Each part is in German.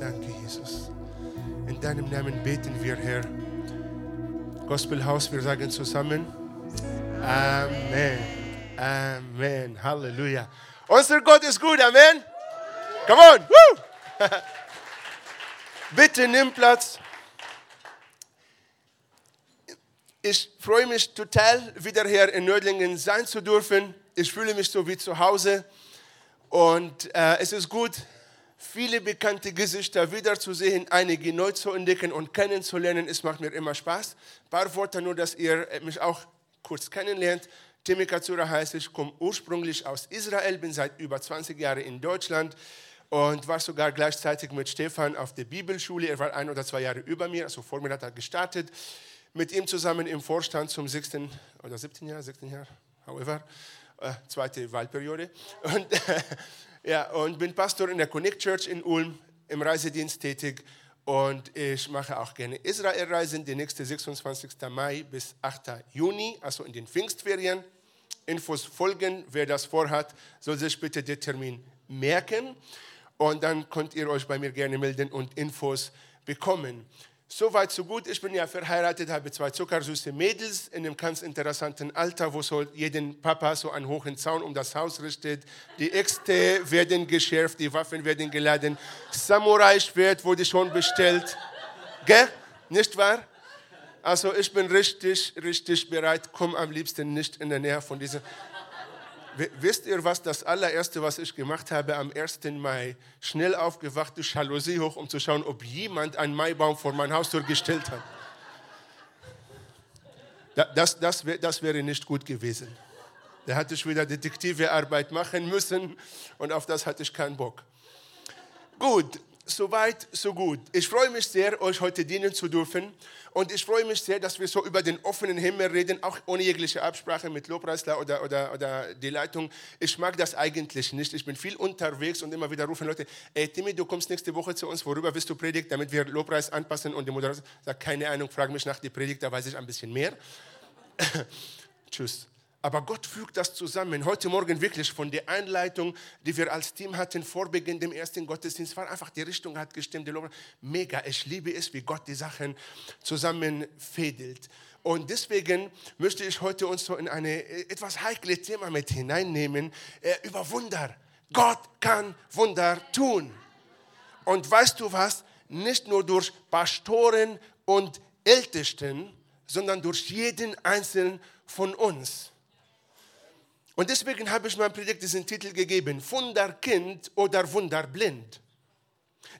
Danke, Jesus. In deinem Namen beten wir, Herr. Gospelhaus, wir sagen zusammen. Amen. Amen. Halleluja. Unser Gott ist gut. Amen. Come on. Woo. Bitte nimm Platz. Ich freue mich total, wieder hier in Nördlingen sein zu dürfen. Ich fühle mich so wie zu Hause. Und äh, es ist gut, viele bekannte Gesichter wiederzusehen, einige neu zu entdecken und kennenzulernen. Es macht mir immer Spaß. Ein paar Worte nur, dass ihr mich auch kurz kennenlernt. Timmy Katsura heißt ich, komme ursprünglich aus Israel, bin seit über 20 Jahren in Deutschland und war sogar gleichzeitig mit Stefan auf der Bibelschule. Er war ein oder zwei Jahre über mir, also vor mir hat er gestartet. Mit ihm zusammen im Vorstand zum 16. oder 17. Jahr, 16 Jahr, however, äh, zweite Wahlperiode. Und, ja, und bin Pastor in der Connect Church in Ulm, im Reisedienst tätig. Und ich mache auch gerne Israelreisen, die nächste 26. Mai bis 8. Juni, also in den Pfingstferien. Infos folgen, wer das vorhat, soll sich bitte den Termin merken. Und dann könnt ihr euch bei mir gerne melden und Infos bekommen. Soweit, so gut. Ich bin ja verheiratet, habe zwei zuckersüße Mädels in einem ganz interessanten Alter, wo so jeden Papa so einen hohen Zaun um das Haus richtet. Die Äxte werden geschärft, die Waffen werden geladen. Samurai-Schwert wurde schon bestellt. Gell? Nicht wahr? Also ich bin richtig, richtig bereit. Komm am liebsten nicht in der Nähe von dieser Wisst ihr, was das allererste, was ich gemacht habe am 1. Mai? Schnell aufgewacht, die Jalousie hoch, um zu schauen, ob jemand einen Maibaum vor mein Haustür gestellt hat. Das, das, das wäre nicht gut gewesen. Da hatte ich wieder Detektivearbeit machen müssen und auf das hatte ich keinen Bock. Gut, soweit, so gut. Ich freue mich sehr, euch heute dienen zu dürfen. Und ich freue mich sehr, dass wir so über den offenen Himmel reden, auch ohne jegliche Absprache mit Lobpreisler oder, oder, oder die Leitung. Ich mag das eigentlich nicht. Ich bin viel unterwegs und immer wieder rufen Leute, ey Timmy, du kommst nächste Woche zu uns, worüber willst du predigt, damit wir Lobpreis anpassen? Und die Moderator sagt, keine Ahnung, frag mich nach die Predigt, da weiß ich ein bisschen mehr. Tschüss. Aber Gott fügt das zusammen. Heute Morgen wirklich von der Einleitung, die wir als Team hatten vor Beginn dem ersten Gottesdienst, war einfach die Richtung hat gestimmt. Mega, ich liebe es, wie Gott die Sachen zusammenfädelt. Und deswegen möchte ich heute uns so in ein etwas heikles Thema mit hineinnehmen, äh, über Wunder. Gott kann Wunder tun. Und weißt du was? Nicht nur durch Pastoren und Ältesten, sondern durch jeden einzelnen von uns. Und deswegen habe ich meinem Predigt diesen Titel gegeben, Wunderkind oder Wunderblind.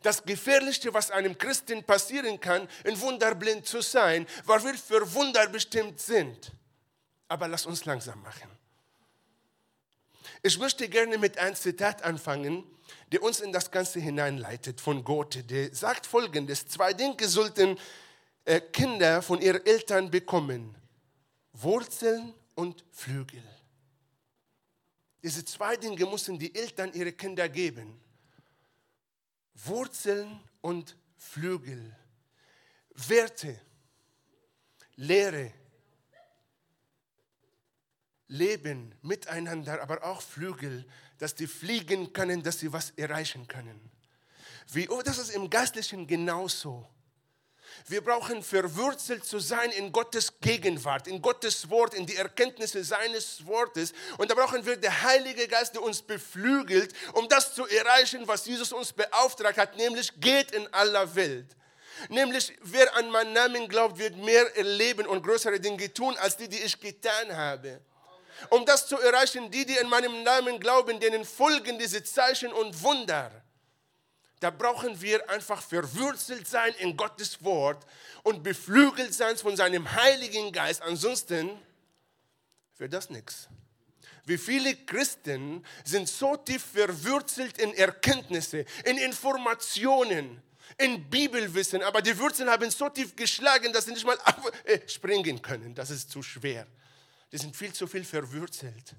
Das Gefährlichste, was einem Christen passieren kann, ein Wunderblind zu sein, weil wir für Wunder bestimmt sind. Aber lass uns langsam machen. Ich möchte gerne mit einem Zitat anfangen, der uns in das Ganze hineinleitet von Goethe. Der sagt folgendes, zwei Dinge sollten äh, Kinder von ihren Eltern bekommen, Wurzeln und Flügel. Diese zwei Dinge mussten die Eltern ihre Kinder geben. Wurzeln und Flügel. Werte, Lehre, Leben miteinander, aber auch Flügel, dass die fliegen können, dass sie was erreichen können. Wie, oh, das ist im Geistlichen genauso. Wir brauchen verwurzelt zu sein in Gottes Gegenwart, in Gottes Wort, in die Erkenntnisse seines Wortes. Und da brauchen wir den Heiligen Geist, der uns beflügelt, um das zu erreichen, was Jesus uns beauftragt hat, nämlich geht in aller Welt. Nämlich, wer an meinen Namen glaubt, wird mehr erleben und größere Dinge tun, als die, die ich getan habe. Um das zu erreichen, die, die in meinem Namen glauben, denen folgen diese Zeichen und Wunder da brauchen wir einfach verwurzelt sein in Gottes Wort und beflügelt sein von seinem Heiligen Geist. Ansonsten wird das nichts. Wie viele Christen sind so tief verwurzelt in Erkenntnisse, in Informationen, in Bibelwissen, aber die Wurzeln haben so tief geschlagen, dass sie nicht mal äh, springen können. Das ist zu schwer. Die sind viel zu viel verwurzelt.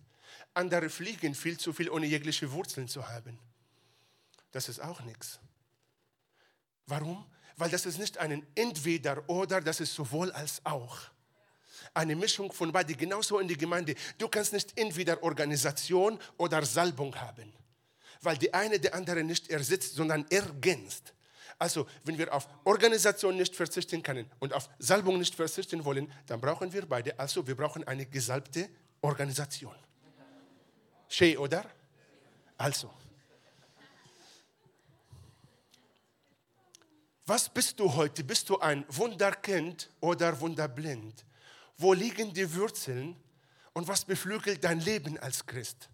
Andere fliegen viel zu viel, ohne jegliche Wurzeln zu haben das ist auch nichts. Warum? Weil das ist nicht ein Entweder-Oder, das ist sowohl als auch. Eine Mischung von beiden, genauso in die Gemeinde. Du kannst nicht entweder Organisation oder Salbung haben, weil die eine die andere nicht ersetzt, sondern ergänzt. Also, wenn wir auf Organisation nicht verzichten können und auf Salbung nicht verzichten wollen, dann brauchen wir beide. Also, wir brauchen eine gesalbte Organisation. Schön, oder? Also. Was bist du heute? Bist du ein Wunderkind oder wunderblind? Wo liegen die Wurzeln und was beflügelt dein Leben als Christ?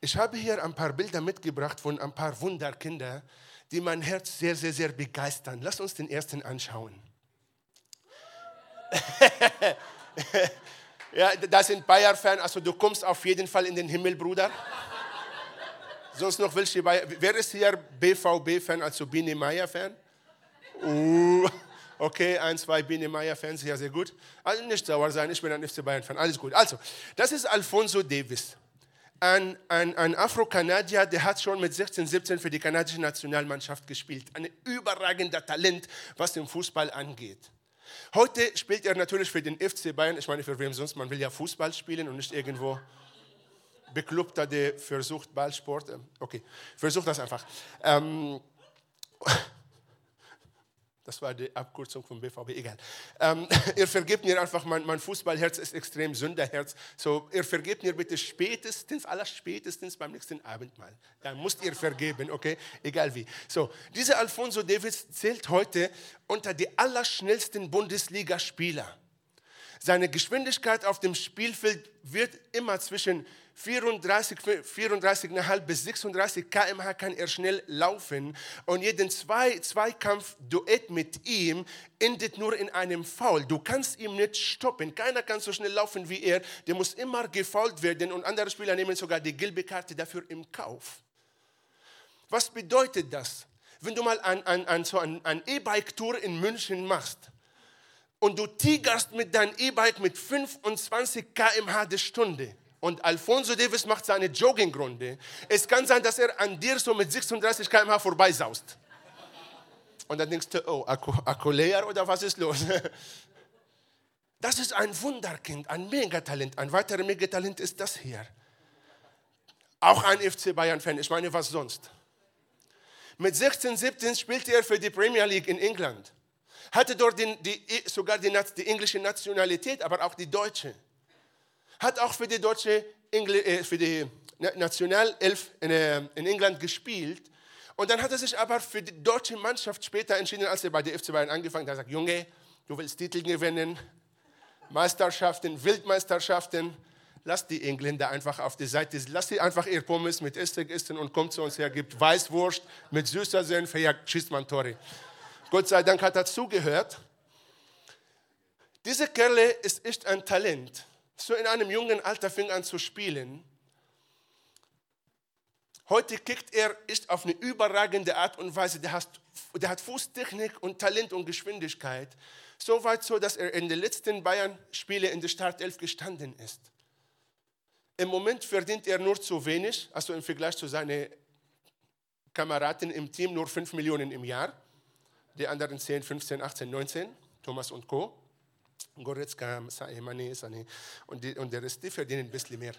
Ich habe hier ein paar Bilder mitgebracht von ein paar Wunderkinder, die mein Herz sehr, sehr, sehr begeistern. Lass uns den ersten anschauen. ja, das sind Bayer-Fan, also du kommst auf jeden Fall in den Himmel, Bruder. Sonst noch welche Bayer. Wer ist hier BVB-Fan, also Biene Meier-Fan? Uh, okay, ein, zwei Biene Meier-Fans, ja, sehr gut. Also nicht sauer sein, ich bin ein FC Bayern-Fan, alles gut. Also, das ist Alfonso Davis ein, ein, ein Afro-Kanadier, der hat schon mit 16, 17 für die kanadische Nationalmannschaft gespielt. Ein überragender Talent, was den Fußball angeht. Heute spielt er natürlich für den FC Bayern. Ich meine, für wem sonst? Man will ja Fußball spielen und nicht irgendwo Bekloppter, der versucht Ballsport. Okay, versucht das einfach. Ähm, das war die Abkürzung vom BVB, egal. Ähm, ihr vergebt mir einfach, mein, mein Fußballherz ist extrem Sünderherz. So, ihr vergebt mir bitte spätestens, aller spätestens beim nächsten Abendmahl. Dann müsst ihr vergeben, okay? Egal wie. So, dieser Alfonso Davis zählt heute unter die allerschnellsten Bundesligaspieler. Seine Geschwindigkeit auf dem Spielfeld wird immer zwischen 34, 34,5 bis 36 km/h kann er schnell laufen und jeden zwei, Zweikampf-Duett mit ihm endet nur in einem Foul. Du kannst ihn nicht stoppen. Keiner kann so schnell laufen wie er. Der muss immer gefault werden und andere Spieler nehmen sogar die gelbe Karte dafür im Kauf. Was bedeutet das? Wenn du mal ein, ein, ein, so ein, ein E-Bike-Tour in München machst und du tigerst mit deinem E-Bike mit 25 km/h die Stunde, und Alfonso Davis macht seine Joggingrunde, es kann sein, dass er an dir so mit 36 km/h vorbeisaust. Und dann denkst du, oh, Akku leer oder was ist los? Das ist ein Wunderkind, ein Megatalent. Ein weiteres Megatalent ist das hier. Auch ein FC Bayern-Fan. Ich meine, was sonst? Mit 16, 17 spielte er für die Premier League in England. Hatte dort die, die, sogar die, die englische Nationalität, aber auch die deutsche hat auch für die deutsche Engl äh, für die Nationalelf in, äh, in England gespielt. Und dann hat er sich aber für die deutsche Mannschaft später entschieden, als er bei der FC Bayern angefangen hat. Er sagt, Junge, du willst Titel gewinnen, Meisterschaften, Wildmeisterschaften. Lass die Engländer einfach auf die Seite. Lass sie einfach ihr Pommes mit Essig essen und kommt zu uns her, gibt Weißwurst mit süßer Senf, ja, schießt man Tore. Gott sei Dank hat er zugehört. Diese Kerle ist echt ein Talent so in einem jungen Alter fing an zu spielen. Heute kickt er ist auf eine überragende Art und Weise. Der hat, der hat Fußtechnik und Talent und Geschwindigkeit. So weit so, dass er in den letzten Bayern-Spielen in der Startelf gestanden ist. Im Moment verdient er nur zu wenig, also im Vergleich zu seinen Kameraden im Team nur 5 Millionen im Jahr. Die anderen 10, 15, 18, 19, Thomas und Co. Goretzka, Mane, Sane und, die, und der Rest, die verdienen ein bisschen mehr.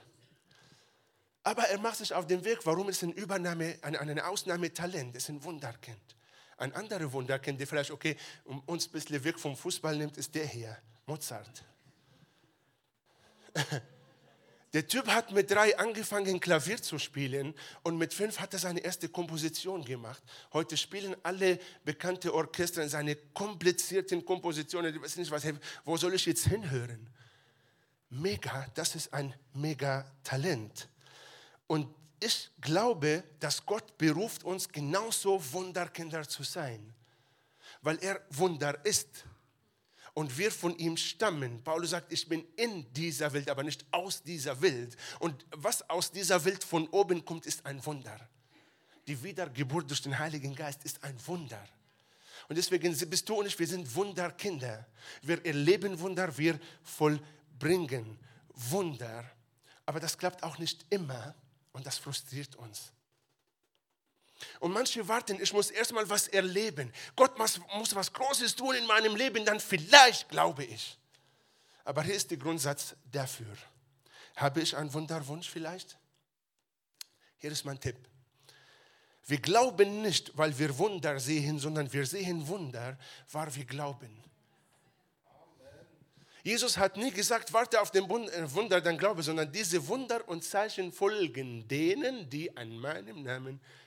Aber er macht sich auf den Weg. Warum ist ein Übernahme, ein, ein Ausnahmetalent? Ist ein Wunderkind. Ein anderer Wunderkind, der vielleicht, okay, um uns ein bisschen weg vom Fußball nimmt, ist der hier, Mozart. Der Typ hat mit drei angefangen, Klavier zu spielen und mit fünf hat er seine erste Komposition gemacht. Heute spielen alle bekannte Orchester seine komplizierten Kompositionen. Ich weiß nicht, was, wo soll ich jetzt hinhören? Mega, das ist ein mega Talent. Und ich glaube, dass Gott beruft uns genauso Wunderkinder zu sein, weil er Wunder ist und wir von ihm stammen. Paulus sagt, ich bin in dieser Welt, aber nicht aus dieser Welt. Und was aus dieser Welt von oben kommt, ist ein Wunder. Die Wiedergeburt durch den Heiligen Geist ist ein Wunder. Und deswegen bist du und ich, wir sind Wunderkinder. Wir erleben Wunder, wir vollbringen Wunder. Aber das klappt auch nicht immer und das frustriert uns. Und manche warten, ich muss erstmal was erleben. Gott muss, was Großes tun in meinem Leben, dann vielleicht glaube ich. Aber hier ist der Grundsatz dafür. Habe ich einen Wunderwunsch vielleicht? Hier ist mein Tipp. Wir glauben nicht, weil wir Wunder sehen, sondern wir sehen Wunder, weil wir glauben. Jesus hat nie gesagt, warte auf den äh, Wunder, dann glaube, sondern diese Wunder und Zeichen folgen denen, die an meinem Namen glauben.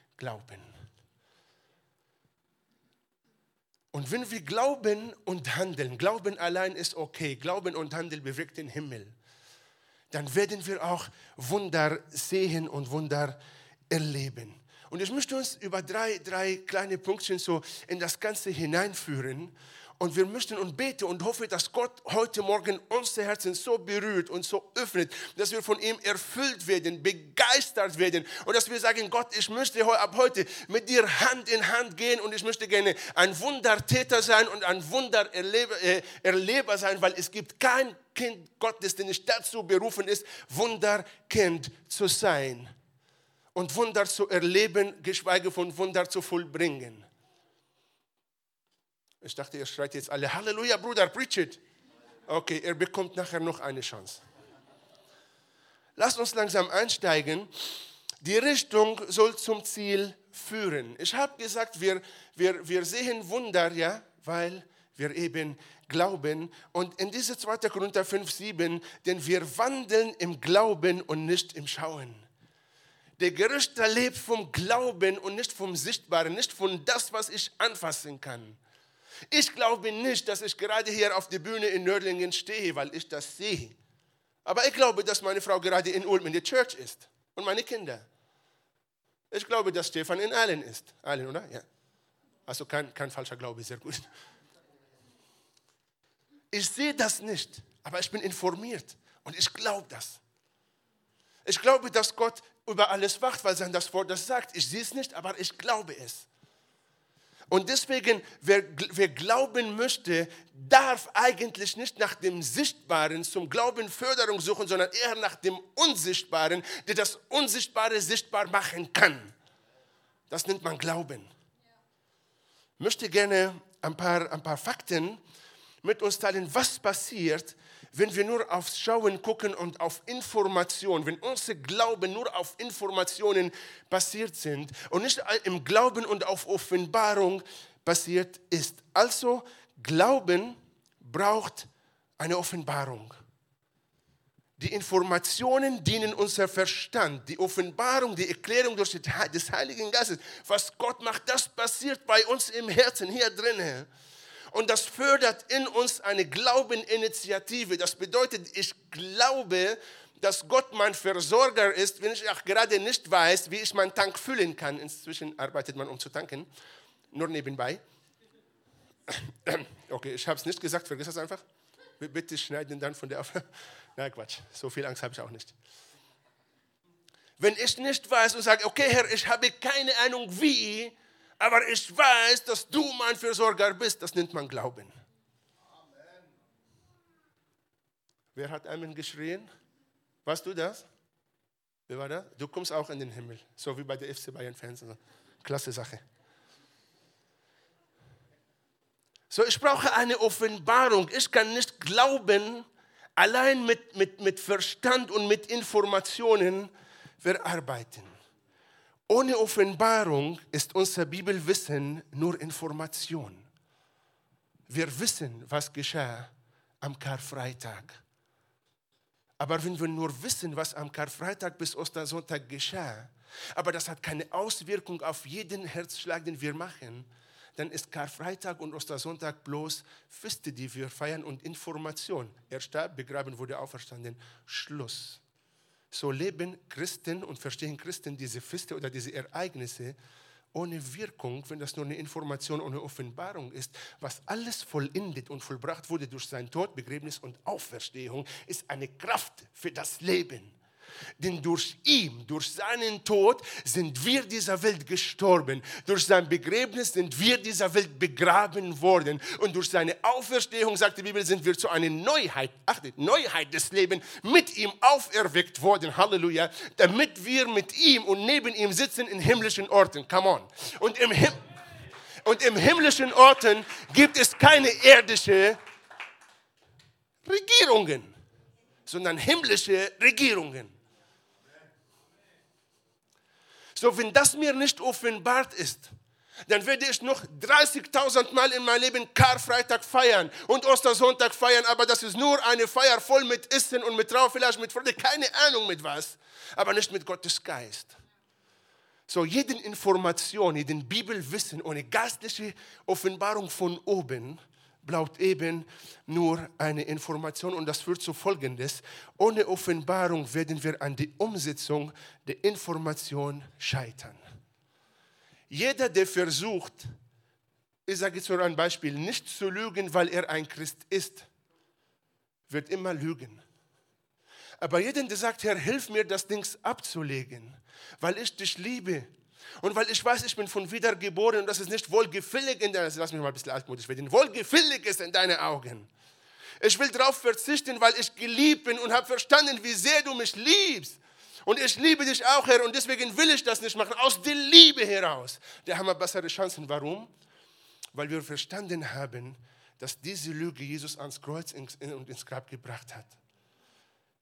Und wenn wir glauben und handeln, Glauben allein ist okay, Glauben und Handeln bewirkt den Himmel, dann werden wir auch Wunder sehen und Wunder erleben. Und ich möchte uns über drei, drei kleine Punktchen so in das Ganze hineinführen. Und wir möchten und beten und hoffen, dass Gott heute Morgen unsere Herzen so berührt und so öffnet, dass wir von ihm erfüllt werden, begeistert werden und dass wir sagen, Gott, ich möchte ab heute mit dir Hand in Hand gehen und ich möchte gerne ein Wundertäter sein und ein Wundererleber äh, sein, weil es gibt kein Kind Gottes, der nicht dazu berufen ist, Wunderkind zu sein und Wunder zu erleben, geschweige von Wunder zu vollbringen. Ich dachte, ihr schreit jetzt alle, Halleluja, Bruder, preach it. Okay, er bekommt nachher noch eine Chance. Lasst uns langsam einsteigen. Die Richtung soll zum Ziel führen. Ich habe gesagt, wir, wir, wir sehen Wunder, ja, weil wir eben glauben. Und in diese 2. Korinther 5, 7, denn wir wandeln im Glauben und nicht im Schauen. Der Gerüchte lebt vom Glauben und nicht vom Sichtbaren, nicht von das, was ich anfassen kann. Ich glaube nicht, dass ich gerade hier auf der Bühne in Nördlingen stehe, weil ich das sehe. Aber ich glaube, dass meine Frau gerade in Ulm in der Church ist und meine Kinder. Ich glaube, dass Stefan in Allen ist. Allen, oder? Ja. Also kein, kein falscher Glaube, sehr gut. Ich sehe das nicht, aber ich bin informiert und ich glaube das. Ich glaube, dass Gott über alles wacht, weil sein das Wort das sagt. Ich sehe es nicht, aber ich glaube es. Und deswegen, wer, wer glauben möchte, darf eigentlich nicht nach dem Sichtbaren zum Glauben Förderung suchen, sondern eher nach dem Unsichtbaren, der das Unsichtbare sichtbar machen kann. Das nennt man Glauben. Ich möchte gerne ein paar, ein paar Fakten mit uns teilen, was passiert, wenn wir nur aufs Schauen gucken und auf Informationen, wenn unser Glauben nur auf Informationen basiert sind und nicht im Glauben und auf Offenbarung basiert ist. Also Glauben braucht eine Offenbarung. Die Informationen dienen unser Verstand. Die Offenbarung, die Erklärung durch des Heiligen Geistes, was Gott macht, das passiert bei uns im Herzen, hier drinnen. Und das fördert in uns eine Glaubeninitiative. Das bedeutet, ich glaube, dass Gott mein Versorger ist, wenn ich auch gerade nicht weiß, wie ich meinen Tank füllen kann. Inzwischen arbeitet man, um zu tanken. Nur nebenbei. Okay, ich habe es nicht gesagt, vergiss das einfach. Bitte schneiden dann von der Auf. Na Quatsch, so viel Angst habe ich auch nicht. Wenn ich nicht weiß und sage, okay Herr, ich habe keine Ahnung wie, aber ich weiß, dass du mein Versorger bist. Das nennt man Glauben. Amen. Wer hat Amen geschrien? Warst du das? Wer war das? Du kommst auch in den Himmel, so wie bei der FC Bayern-Fans. Klasse Sache. So, ich brauche eine Offenbarung. Ich kann nicht glauben, allein mit, mit, mit Verstand und mit Informationen verarbeiten. Ohne Offenbarung ist unser Bibelwissen nur Information. Wir wissen, was geschah am Karfreitag. Aber wenn wir nur wissen, was am Karfreitag bis Ostersonntag geschah, aber das hat keine Auswirkung auf jeden Herzschlag, den wir machen, dann ist Karfreitag und Ostersonntag bloß Feste, die wir feiern und Information. Er starb, begraben wurde auferstanden. Schluss. So leben Christen und verstehen Christen diese Feste oder diese Ereignisse ohne Wirkung, wenn das nur eine Information ohne Offenbarung ist. Was alles vollendet und vollbracht wurde durch sein Tod, Begräbnis und Auferstehung, ist eine Kraft für das Leben. Denn durch ihn, durch seinen Tod sind wir dieser Welt gestorben. Durch sein Begräbnis sind wir dieser Welt begraben worden. Und durch seine Auferstehung, sagt die Bibel, sind wir zu einer Neuheit, achtet, Neuheit des Lebens mit ihm auferweckt worden. Halleluja. Damit wir mit ihm und neben ihm sitzen in himmlischen Orten. Come on. Und im, Him und im himmlischen Orten gibt es keine irdische Regierungen, sondern himmlische Regierungen. So, wenn das mir nicht offenbart ist, dann werde ich noch 30.000 Mal in meinem Leben Karfreitag feiern und Ostersonntag feiern, aber das ist nur eine Feier voll mit Essen und mit Trauer, vielleicht mit Freude, keine Ahnung mit was, aber nicht mit Gottes Geist. So, jede Information, jeden Bibelwissen ohne geistliche Offenbarung von oben bleibt eben nur eine Information und das führt zu Folgendes. Ohne Offenbarung werden wir an die Umsetzung der Information scheitern. Jeder, der versucht, ich sage jetzt nur ein Beispiel, nicht zu lügen, weil er ein Christ ist, wird immer lügen. Aber jeder, der sagt, Herr, hilf mir, das Ding abzulegen, weil ich dich liebe und weil ich weiß, ich bin von wieder geboren und das ist nicht wohlgefällig in deinen, lass mich mal ein bisschen altmodisch werden, wohlgefällig ist in deinen Augen. Ich will darauf verzichten, weil ich geliebt bin und habe verstanden, wie sehr du mich liebst. Und ich liebe dich auch, Herr, und deswegen will ich das nicht machen, aus der Liebe heraus. Da haben wir bessere Chancen. Warum? Weil wir verstanden haben, dass diese Lüge Jesus ans Kreuz und ins Grab gebracht hat.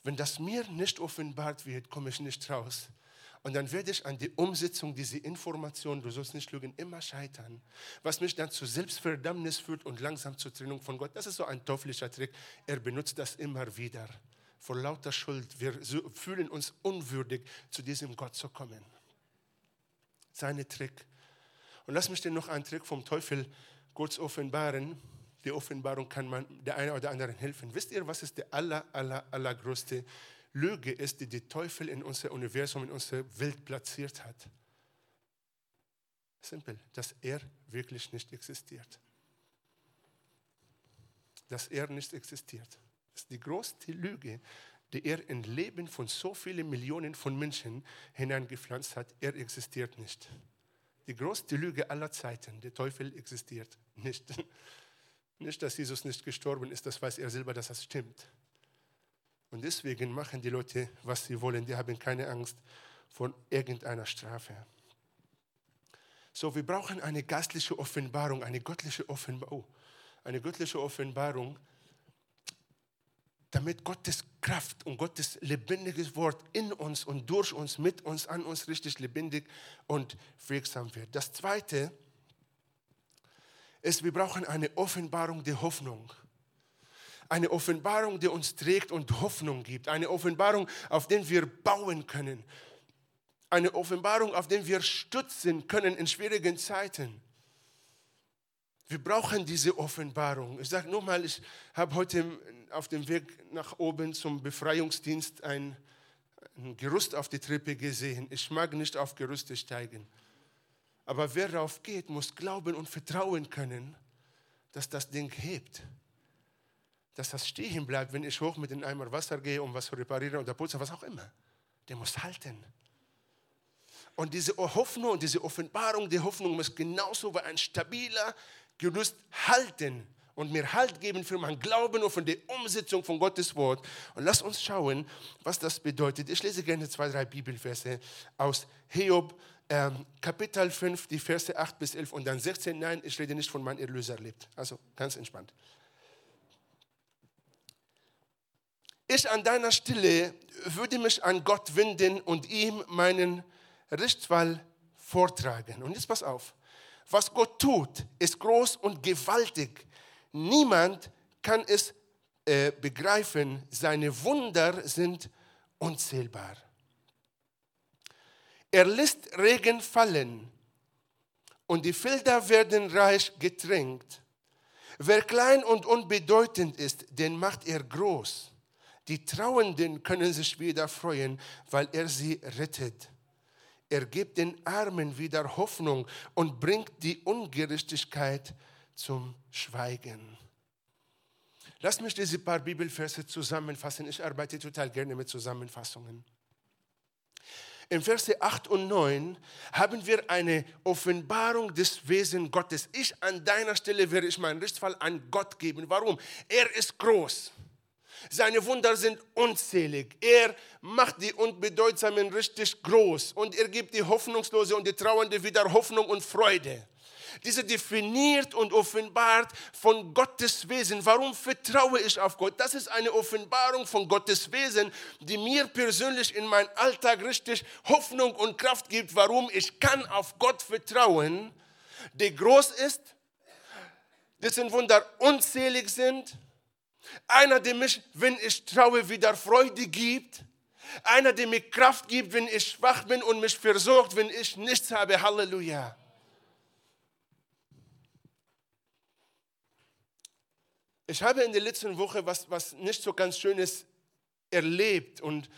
Wenn das mir nicht offenbart wird, komme ich nicht raus. Und dann werde ich an die Umsetzung dieser Information, du sollst nicht lügen, immer scheitern. Was mich dann zu Selbstverdammnis führt und langsam zur Trennung von Gott. Das ist so ein teuflischer Trick. Er benutzt das immer wieder vor lauter Schuld. Wir fühlen uns unwürdig, zu diesem Gott zu kommen. Seine Trick. Und lass mich dir noch einen Trick vom Teufel kurz offenbaren. Die Offenbarung kann man der eine oder anderen helfen. Wisst ihr, was ist die aller, aller, allergrößte Lüge ist, die der Teufel in unser Universum, in unsere Welt platziert hat? Simpel, dass er wirklich nicht existiert. Dass er nicht existiert. Das ist die größte Lüge, die er in Leben von so vielen Millionen von Menschen hineingepflanzt hat. Er existiert nicht. Die größte Lüge aller Zeiten, der Teufel existiert nicht. Nicht, dass Jesus nicht gestorben ist, das weiß er selber, dass das stimmt. Und deswegen machen die Leute, was sie wollen. Die haben keine Angst vor irgendeiner Strafe. So, wir brauchen eine geistliche Offenbarung, eine göttliche Offenbarung. Oh, eine göttliche Offenbarung, damit Gottes Kraft und Gottes lebendiges Wort in uns und durch uns, mit uns, an uns richtig lebendig und wirksam wird. Das Zweite ist, wir brauchen eine Offenbarung der Hoffnung. Eine Offenbarung, die uns trägt und Hoffnung gibt. Eine Offenbarung, auf der wir bauen können. Eine Offenbarung, auf der wir stützen können in schwierigen Zeiten. Wir brauchen diese Offenbarung. Ich sage nochmal, ich habe heute auf dem Weg nach oben zum Befreiungsdienst ein, ein Gerüst auf die Treppe gesehen. Ich mag nicht auf Gerüste steigen. Aber wer darauf geht, muss glauben und vertrauen können, dass das Ding hebt. Dass das stehen bleibt, wenn ich hoch mit dem Eimer Wasser gehe, um was zu reparieren oder putzen, was auch immer. Der muss halten. Und diese Hoffnung diese Offenbarung, die Hoffnung muss genauso wie ein stabiler, Gerüst halten und mir Halt geben für mein Glauben und für die Umsetzung von Gottes Wort. Und lass uns schauen, was das bedeutet. Ich lese gerne zwei, drei Bibelverse aus Hiob, ähm, Kapitel 5, die Verse 8 bis 11 und dann 16. Nein, ich rede nicht von meinem Erlöser lebt. Also ganz entspannt. Ich an deiner Stelle würde mich an Gott wenden und ihm meinen Rechtsfall vortragen. Und jetzt pass auf. Was Gott tut, ist groß und gewaltig. Niemand kann es äh, begreifen. Seine Wunder sind unzählbar. Er lässt Regen fallen und die Felder werden reich getränkt. Wer klein und unbedeutend ist, den macht er groß. Die Trauenden können sich wieder freuen, weil er sie rettet. Er gibt den Armen wieder Hoffnung und bringt die Ungerechtigkeit zum Schweigen. Lass mich diese paar Bibelverse zusammenfassen. Ich arbeite total gerne mit Zusammenfassungen. In Verse 8 und 9 haben wir eine Offenbarung des Wesens Gottes. Ich an deiner Stelle werde ich meinen Rechtsfall an Gott geben. Warum? Er ist groß. Seine Wunder sind unzählig. Er macht die Unbedeutsamen richtig groß und er gibt die Hoffnungslose und die Trauernde wieder Hoffnung und Freude. Diese definiert und offenbart von Gottes Wesen. Warum vertraue ich auf Gott? Das ist eine Offenbarung von Gottes Wesen, die mir persönlich in meinem Alltag richtig Hoffnung und Kraft gibt, warum ich kann auf Gott vertrauen, der groß ist, dessen Wunder unzählig sind. Einer, der mich, wenn ich traue, wieder Freude gibt einer, der mir Kraft gibt, wenn ich schwach bin und mich versorgt, wenn ich nichts habe. Halleluja. Ich habe in der letzten Woche was, was nicht so ganz Schönes erlebt und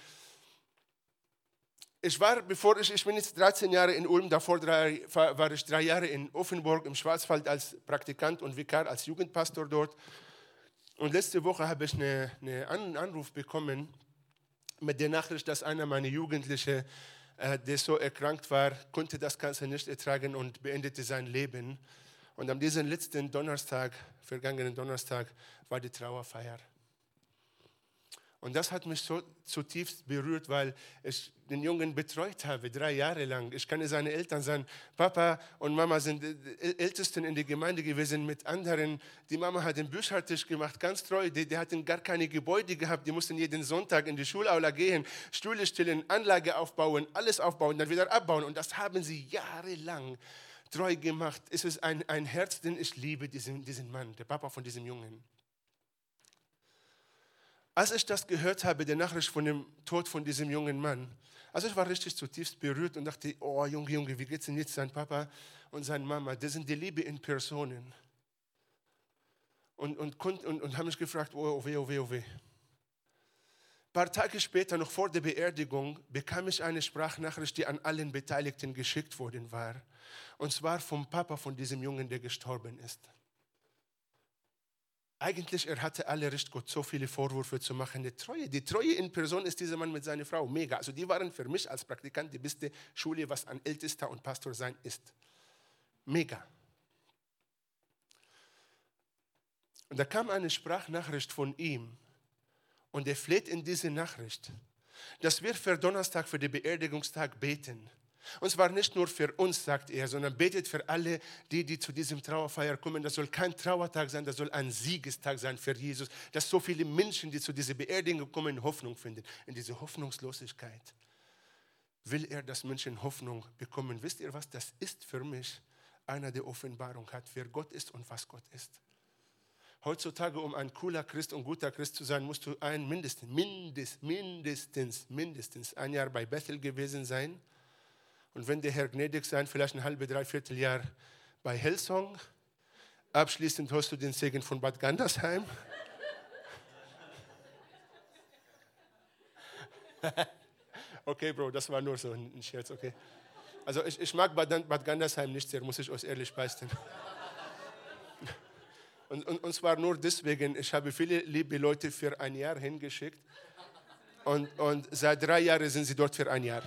ich war, bevor ich, ich bin jetzt 13 Jahre in Ulm, davor drei, war ich drei Jahre in Offenburg im Schwarzwald als Praktikant und Vikar, als Jugendpastor dort. Und letzte Woche habe ich eine, einen Anruf bekommen mit der Nachricht, dass einer meiner Jugendlichen, äh, der so erkrankt war, konnte das Ganze nicht ertragen und beendete sein Leben. Und am diesem letzten Donnerstag, vergangenen Donnerstag, war die Trauerfeier. Und das hat mich so zutiefst berührt, weil ich den Jungen betreut habe, drei Jahre lang. Ich kann seine Eltern sein. Papa und Mama sind Ältesten in der Gemeinde gewesen mit anderen. Die Mama hat den Büchertisch gemacht, ganz treu. Die, die hatten gar keine Gebäude gehabt. Die mussten jeden Sonntag in die Schulaula gehen, Stühle stellen, Anlage aufbauen, alles aufbauen, dann wieder abbauen. Und das haben sie jahrelang treu gemacht. Es ist ein, ein Herz, den ich liebe, diesen, diesen Mann, der Papa von diesem Jungen. Als ich das gehört habe, die Nachricht von dem Tod von diesem jungen Mann, also ich war richtig zutiefst berührt und dachte, oh Junge, Junge, wie geht's denn jetzt sein Papa und seine Mama? Das sind die Liebe in Personen. Und, und, und, und haben mich gefragt, oh, oh weh, oh weh, oh weh. Ein paar Tage später, noch vor der Beerdigung, bekam ich eine Sprachnachricht, die an allen Beteiligten geschickt worden war. Und zwar vom Papa von diesem Jungen, der gestorben ist. Eigentlich, er hatte alle Recht, Gott so viele Vorwürfe zu machen. Die Treue, die Treue in Person ist dieser Mann mit seiner Frau. Mega. Also die waren für mich als Praktikant die beste Schule, was ein Ältester und Pastor sein ist. Mega. Und da kam eine Sprachnachricht von ihm und er fleht in diese Nachricht, dass wir für Donnerstag, für den Beerdigungstag beten. Und zwar nicht nur für uns, sagt er, sondern betet für alle, die, die zu diesem Trauerfeier kommen. Das soll kein Trauertag sein, das soll ein Siegestag sein für Jesus, dass so viele Menschen, die zu dieser Beerdigung kommen, Hoffnung finden. In diese Hoffnungslosigkeit will er, dass Menschen Hoffnung bekommen. Wisst ihr was? Das ist für mich einer, der Offenbarung hat, wer Gott ist und was Gott ist. Heutzutage, um ein cooler Christ und guter Christ zu sein, musst du ein mindestens, mindestens, mindestens, mindestens ein Jahr bei Bethel gewesen sein und wenn der Herr gnädig sein, vielleicht ein halbes, dreiviertel Jahr bei Hellsong. Abschließend hast du den Segen von Bad Gandersheim. okay, Bro, das war nur so ein Scherz, okay. Also ich, ich mag Bad, Bad Gandersheim nicht sehr, muss ich euch ehrlich beichten. Und, und, und zwar nur deswegen, ich habe viele liebe Leute für ein Jahr hingeschickt und, und seit drei Jahren sind sie dort für ein Jahr.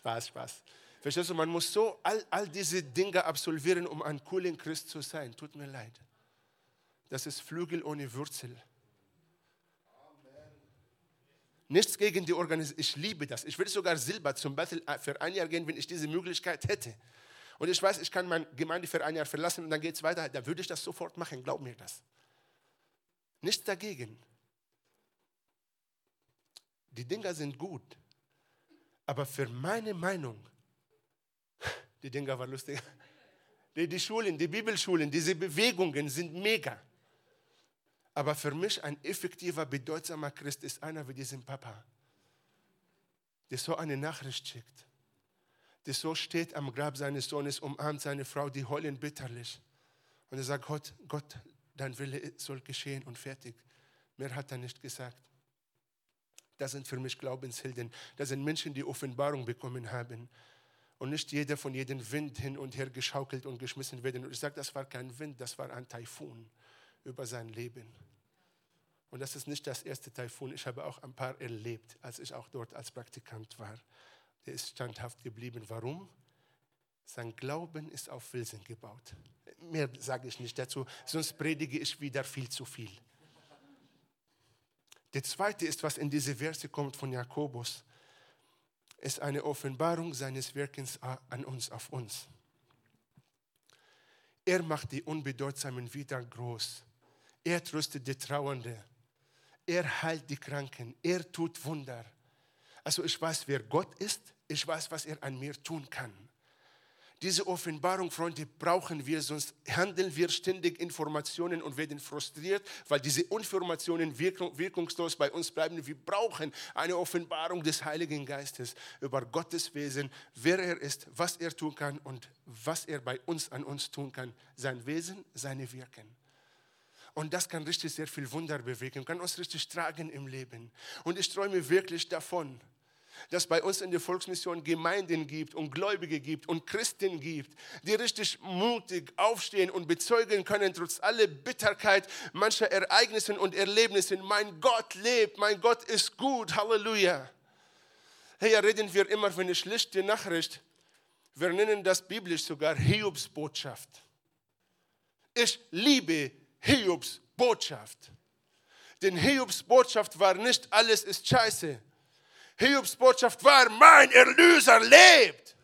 Spaß, Spaß. Verstehst du, man muss so all, all diese Dinge absolvieren, um ein cooler Christ zu sein. Tut mir leid. Das ist Flügel ohne Wurzel. Nichts gegen die Organisation. Ich liebe das. Ich würde sogar Silber zum Battle äh, für ein Jahr gehen, wenn ich diese Möglichkeit hätte. Und ich weiß, ich kann meine Gemeinde für ein Jahr verlassen und dann geht es weiter. Da würde ich das sofort machen. Glaub mir das. Nichts dagegen. Die Dinger sind gut. Aber für meine Meinung, die Dinger waren lustig, die, die Schulen, die Bibelschulen, diese Bewegungen sind mega. Aber für mich ein effektiver, bedeutsamer Christ ist einer wie diesen Papa, der so eine Nachricht schickt, der so steht am Grab seines Sohnes, umarmt seine Frau, die heulen bitterlich. Und er sagt, Gott, Gott, dein Wille soll geschehen und fertig. Mehr hat er nicht gesagt. Das sind für mich Glaubenshelden. Das sind Menschen, die Offenbarung bekommen haben. Und nicht jeder von jedem Wind hin und her geschaukelt und geschmissen werden. Und ich sage, das war kein Wind, das war ein Taifun über sein Leben. Und das ist nicht das erste Taifun. Ich habe auch ein paar erlebt, als ich auch dort als Praktikant war. Der ist standhaft geblieben. Warum? Sein Glauben ist auf Felsen gebaut. Mehr sage ich nicht dazu, sonst predige ich wieder viel zu viel. Der zweite ist, was in diese Verse kommt von Jakobus, ist eine Offenbarung seines Wirkens an uns, auf uns. Er macht die Unbedeutsamen wieder groß. Er tröstet die Trauernde. Er heilt die Kranken. Er tut Wunder. Also ich weiß, wer Gott ist. Ich weiß, was er an mir tun kann. Diese Offenbarung, Freunde, brauchen wir, sonst handeln wir ständig Informationen und werden frustriert, weil diese Informationen wirkung, wirkungslos bei uns bleiben. Wir brauchen eine Offenbarung des Heiligen Geistes über Gottes Wesen, wer er ist, was er tun kann und was er bei uns an uns tun kann. Sein Wesen, seine Wirken. Und das kann richtig sehr viel Wunder bewegen, kann uns richtig tragen im Leben. Und ich träume wirklich davon, dass bei uns in der Volksmission Gemeinden gibt und Gläubige gibt und Christen gibt, die richtig mutig aufstehen und bezeugen können, trotz aller Bitterkeit mancher Ereignisse und Erlebnisse, mein Gott lebt, mein Gott ist gut, Halleluja. Hey, reden wir immer von einer schlechten Nachricht. Wir nennen das biblisch sogar Hiobs Botschaft. Ich liebe Hiobs Botschaft. Denn Hiobs Botschaft war nicht alles ist scheiße Hiobs Botschaft war, mein Erlöser lebt.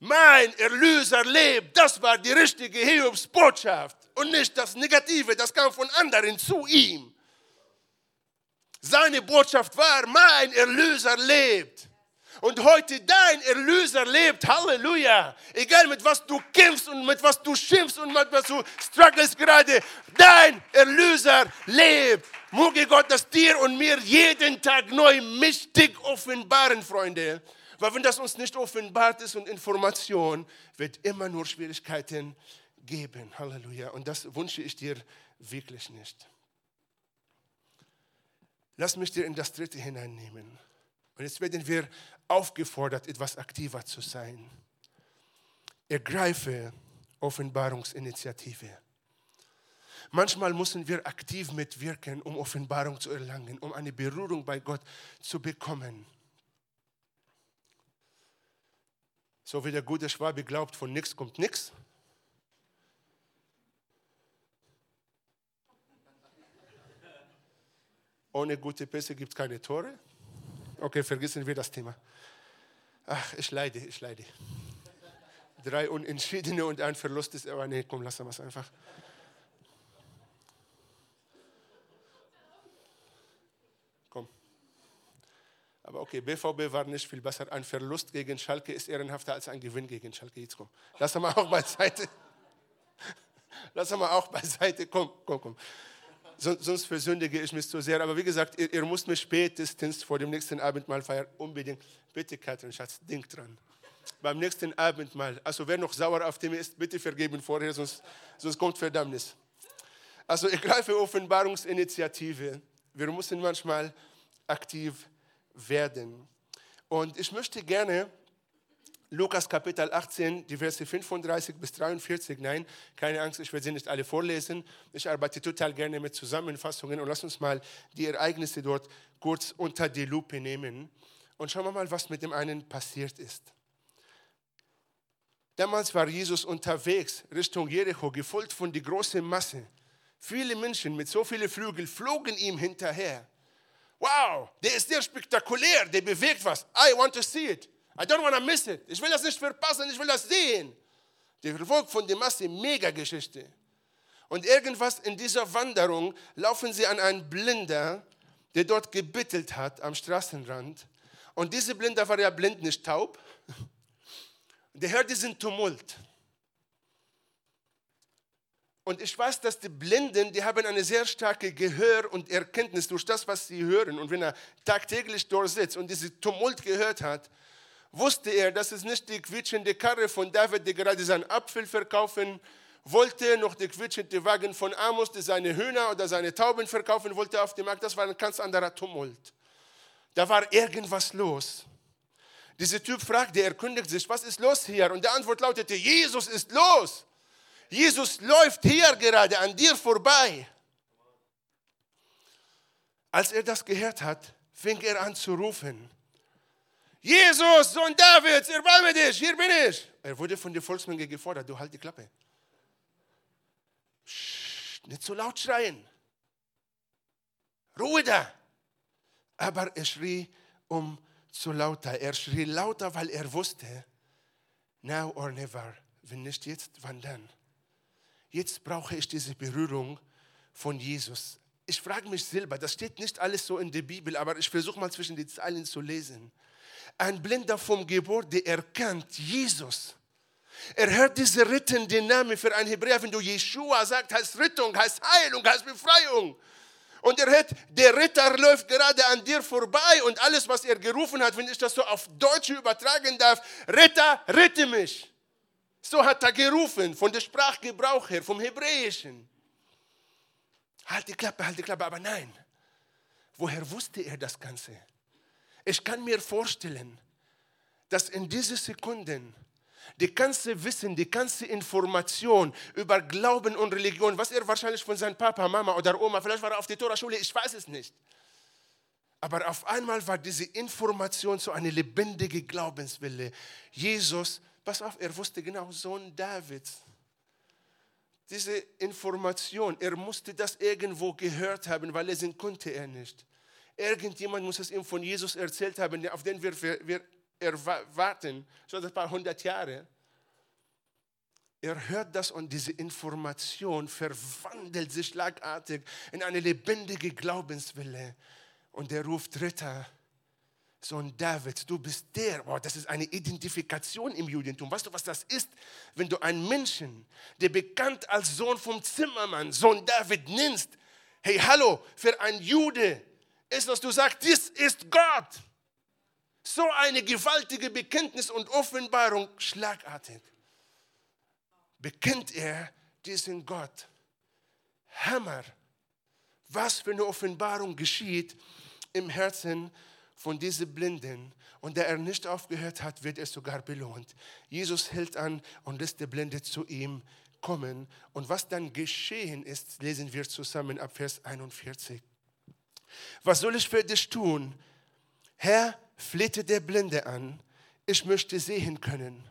Mein Erlöser lebt. Das war die richtige Hiobs Botschaft und nicht das Negative, das kam von anderen zu ihm. Seine Botschaft war, mein Erlöser lebt. Und heute dein Erlöser lebt. Halleluja. Egal mit was du kämpfst und mit was du schimpfst und mit was du struggles gerade. Dein Erlöser lebt. Möge Gott das dir und mir jeden Tag neu mächtig offenbaren, Freunde. Weil wenn das uns nicht offenbart ist und Information, wird immer nur Schwierigkeiten geben. Halleluja. Und das wünsche ich dir wirklich nicht. Lass mich dir in das dritte hineinnehmen. Und jetzt werden wir aufgefordert, etwas aktiver zu sein. Ergreife Offenbarungsinitiative. Manchmal müssen wir aktiv mitwirken, um Offenbarung zu erlangen, um eine Berührung bei Gott zu bekommen. So wie der gute Schwabe glaubt, von nichts kommt nichts. Ohne gute Pässe gibt es keine Tore. Okay, vergessen wir das Thema. Ach, ich leide, ich leide. Drei Unentschiedene und ein Verlust ist, aber nee, komm, lassen wir es einfach. Komm. Aber okay, BVB war nicht viel besser. Ein Verlust gegen Schalke ist ehrenhafter als ein Gewinn gegen Schalke. Jetzt komm. Lass mal auch beiseite. Lass mal auch beiseite. Komm, komm, komm sonst versündige ich mich zu sehr. Aber wie gesagt, ihr, ihr müsst mich spätestens vor dem nächsten Abendmahl feiern. Unbedingt. Bitte, Katrin, Schatz, denk dran. Beim nächsten Abendmahl. Also wer noch sauer auf dem ist, bitte vergeben vorher, sonst, sonst kommt Verdammnis. Also ich greife Offenbarungsinitiative. Wir müssen manchmal aktiv werden. Und ich möchte gerne Lukas Kapitel 18, die Verse 35 bis 43. Nein, keine Angst, ich werde sie nicht alle vorlesen. Ich arbeite total gerne mit Zusammenfassungen und lass uns mal die Ereignisse dort kurz unter die Lupe nehmen und schauen wir mal, was mit dem einen passiert ist. Damals war Jesus unterwegs Richtung Jericho, gefolgt von der großen Masse. Viele Menschen mit so vielen Flügeln flogen ihm hinterher. Wow, der ist sehr spektakulär, der bewegt was. I want to see it. I don't want to miss it. Ich will das nicht verpassen, ich will das sehen. Der Verfolg von der Masse, mega Geschichte. Und irgendwas in dieser Wanderung laufen sie an einen Blinder, der dort gebettelt hat am Straßenrand. Und dieser Blinder war ja blind, nicht taub. Der hört diesen Tumult. Und ich weiß, dass die Blinden, die haben eine sehr starke Gehör und Erkenntnis durch das, was sie hören. Und wenn er tagtäglich dort sitzt und diesen Tumult gehört hat, wusste er, dass es nicht die quietschende Karre von David, der gerade seinen Apfel verkaufen wollte, noch der quietschende Wagen von Amos, der seine Hühner oder seine Tauben verkaufen wollte auf dem Markt. Das war ein ganz anderer Tumult. Da war irgendwas los. Dieser Typ fragte, er erkundigt sich, was ist los hier? Und die Antwort lautete, Jesus ist los. Jesus läuft hier gerade an dir vorbei. Als er das gehört hat, fing er an zu rufen. Jesus, Sohn Davids, erbarme dich, hier bin ich. Er wurde von der Volksmenge gefordert, du halt die Klappe. Psst, nicht so laut schreien. Ruhe da. Aber er schrie um zu lauter. Er schrie lauter, weil er wusste, now or never Wenn nicht jetzt, wann dann? Jetzt brauche ich diese Berührung von Jesus. Ich frage mich selber, das steht nicht alles so in der Bibel, aber ich versuche mal zwischen den Zeilen zu lesen. Ein Blinder vom Geburt, der erkannt Jesus. Er hört diese rettende Name für einen Hebräer, wenn du Jeshua sagst, heißt Rettung, heißt Heilung, heißt Befreiung. Und er hört, der Ritter läuft gerade an dir vorbei und alles, was er gerufen hat, wenn ich das so auf Deutsch übertragen darf, Ritter, rette mich. So hat er gerufen, von der Sprachgebrauch her, vom Hebräischen. Halt die Klappe, halt die Klappe, aber nein. Woher wusste er das Ganze? Ich kann mir vorstellen, dass in diesen Sekunden die ganze Wissen, die ganze Information über Glauben und Religion, was er wahrscheinlich von seinem Papa, Mama oder Oma, vielleicht war er auf der Tora-Schule, ich weiß es nicht. Aber auf einmal war diese Information so eine lebendige Glaubenswille. Jesus, pass auf, er wusste genau, Sohn Davids. Diese Information, er musste das irgendwo gehört haben, weil sind konnte er nicht. Irgendjemand muss es ihm von Jesus erzählt haben, auf den wir, wir erwarten, so ein paar hundert Jahre. Er hört das und diese Information verwandelt sich schlagartig in eine lebendige Glaubenswille. Und er ruft Ritter, Sohn David, du bist der. Oh, das ist eine Identifikation im Judentum. Weißt du, was das ist? Wenn du einen Menschen, der bekannt als Sohn vom Zimmermann, Sohn David nennst, hey, hallo, für einen Jude ist, dass du sagst, dies ist Gott. So eine gewaltige Bekenntnis und Offenbarung schlagartig. Bekennt er diesen Gott. Hammer. Was für eine Offenbarung geschieht im Herzen von diesen Blinden. Und da er nicht aufgehört hat, wird er sogar belohnt. Jesus hält an und lässt der Blinde zu ihm kommen. Und was dann geschehen ist, lesen wir zusammen ab Vers 41. Was soll ich für dich tun? Herr, flehte der Blinde an, ich möchte sehen können.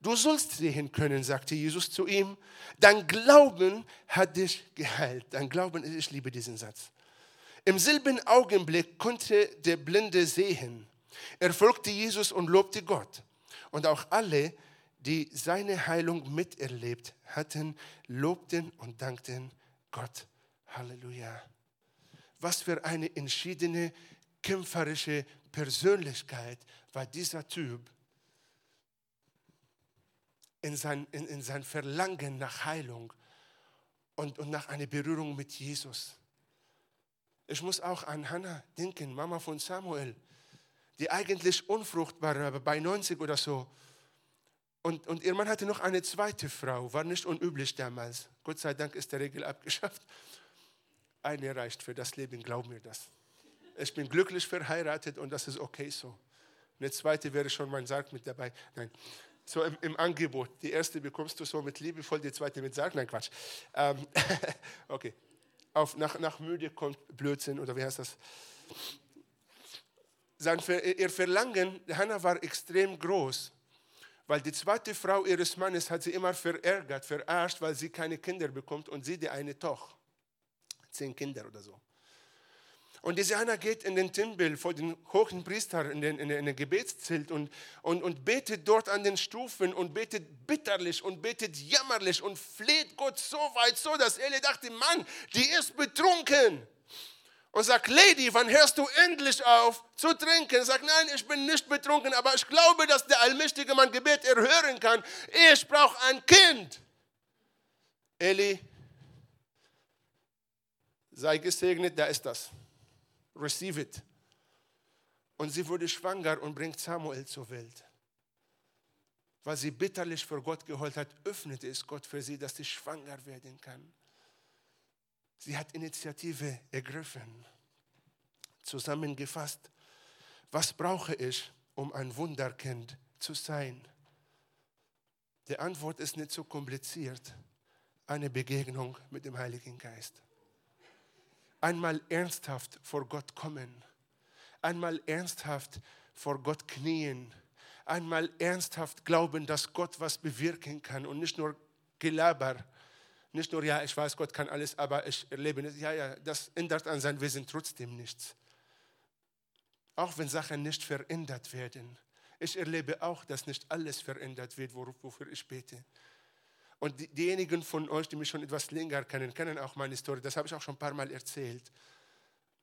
Du sollst sehen können, sagte Jesus zu ihm. Dein Glauben hat dich geheilt. Dein Glauben, ich liebe diesen Satz. Im selben Augenblick konnte der Blinde sehen. Er folgte Jesus und lobte Gott. Und auch alle, die seine Heilung miterlebt hatten, lobten und dankten Gott. Halleluja. Was für eine entschiedene, kämpferische Persönlichkeit war dieser Typ in sein, in, in sein Verlangen nach Heilung und, und nach einer Berührung mit Jesus. Ich muss auch an Hannah denken, Mama von Samuel, die eigentlich unfruchtbar war, bei 90 oder so. Und, und ihr Mann hatte noch eine zweite Frau, war nicht unüblich damals. Gott sei Dank ist der Regel abgeschafft. Eine reicht für das Leben, glaub mir das ich bin glücklich verheiratet und das ist okay so. Eine zweite wäre schon mein Sarg mit dabei. Nein, so im, im, Angebot. Die erste bekommst du so mit liebevoll, die zweite mit Sarg. Nein, Quatsch. Ähm, okay. Auf, nach, nach müde kommt Blödsinn oder wie heißt das? Sein, ihr Verlangen, Hannah war extrem groß, weil die zweite Frau ihres Mannes hat sie immer verärgert, verarscht, weil sie keine Kinder bekommt und sie die eine Tochter. Zehn Kinder oder so. Und diese Anna geht in den Tempel vor den hohen Priester in den, in den, Gebetszelt und, und, und betet dort an den Stufen und betet bitterlich und betet jammerlich und fleht Gott so weit so, dass Eli dachte, Mann, die ist betrunken. Und sagt, Lady, wann hörst du endlich auf zu trinken? Sagt, nein, ich bin nicht betrunken, aber ich glaube, dass der Allmächtige mein Gebet erhören kann. Ich brauche ein Kind. Eli, sei gesegnet, da ist das receive it. Und sie wurde schwanger und bringt Samuel zur Welt. Weil sie bitterlich vor Gott geheult hat, öffnete es Gott für sie, dass sie schwanger werden kann. Sie hat Initiative ergriffen. Zusammengefasst, was brauche ich, um ein Wunderkind zu sein? Die Antwort ist nicht so kompliziert. Eine Begegnung mit dem Heiligen Geist einmal ernsthaft vor Gott kommen, einmal ernsthaft vor Gott knien, einmal ernsthaft glauben, dass Gott was bewirken kann und nicht nur Gelaber, nicht nur, ja, ich weiß, Gott kann alles, aber ich erlebe nicht, ja, ja, das ändert an sein Wesen trotzdem nichts. Auch wenn Sachen nicht verändert werden. Ich erlebe auch, dass nicht alles verändert wird, wofür ich bete. Und die, diejenigen von euch, die mich schon etwas länger kennen, kennen auch meine Story. Das habe ich auch schon ein paar Mal erzählt.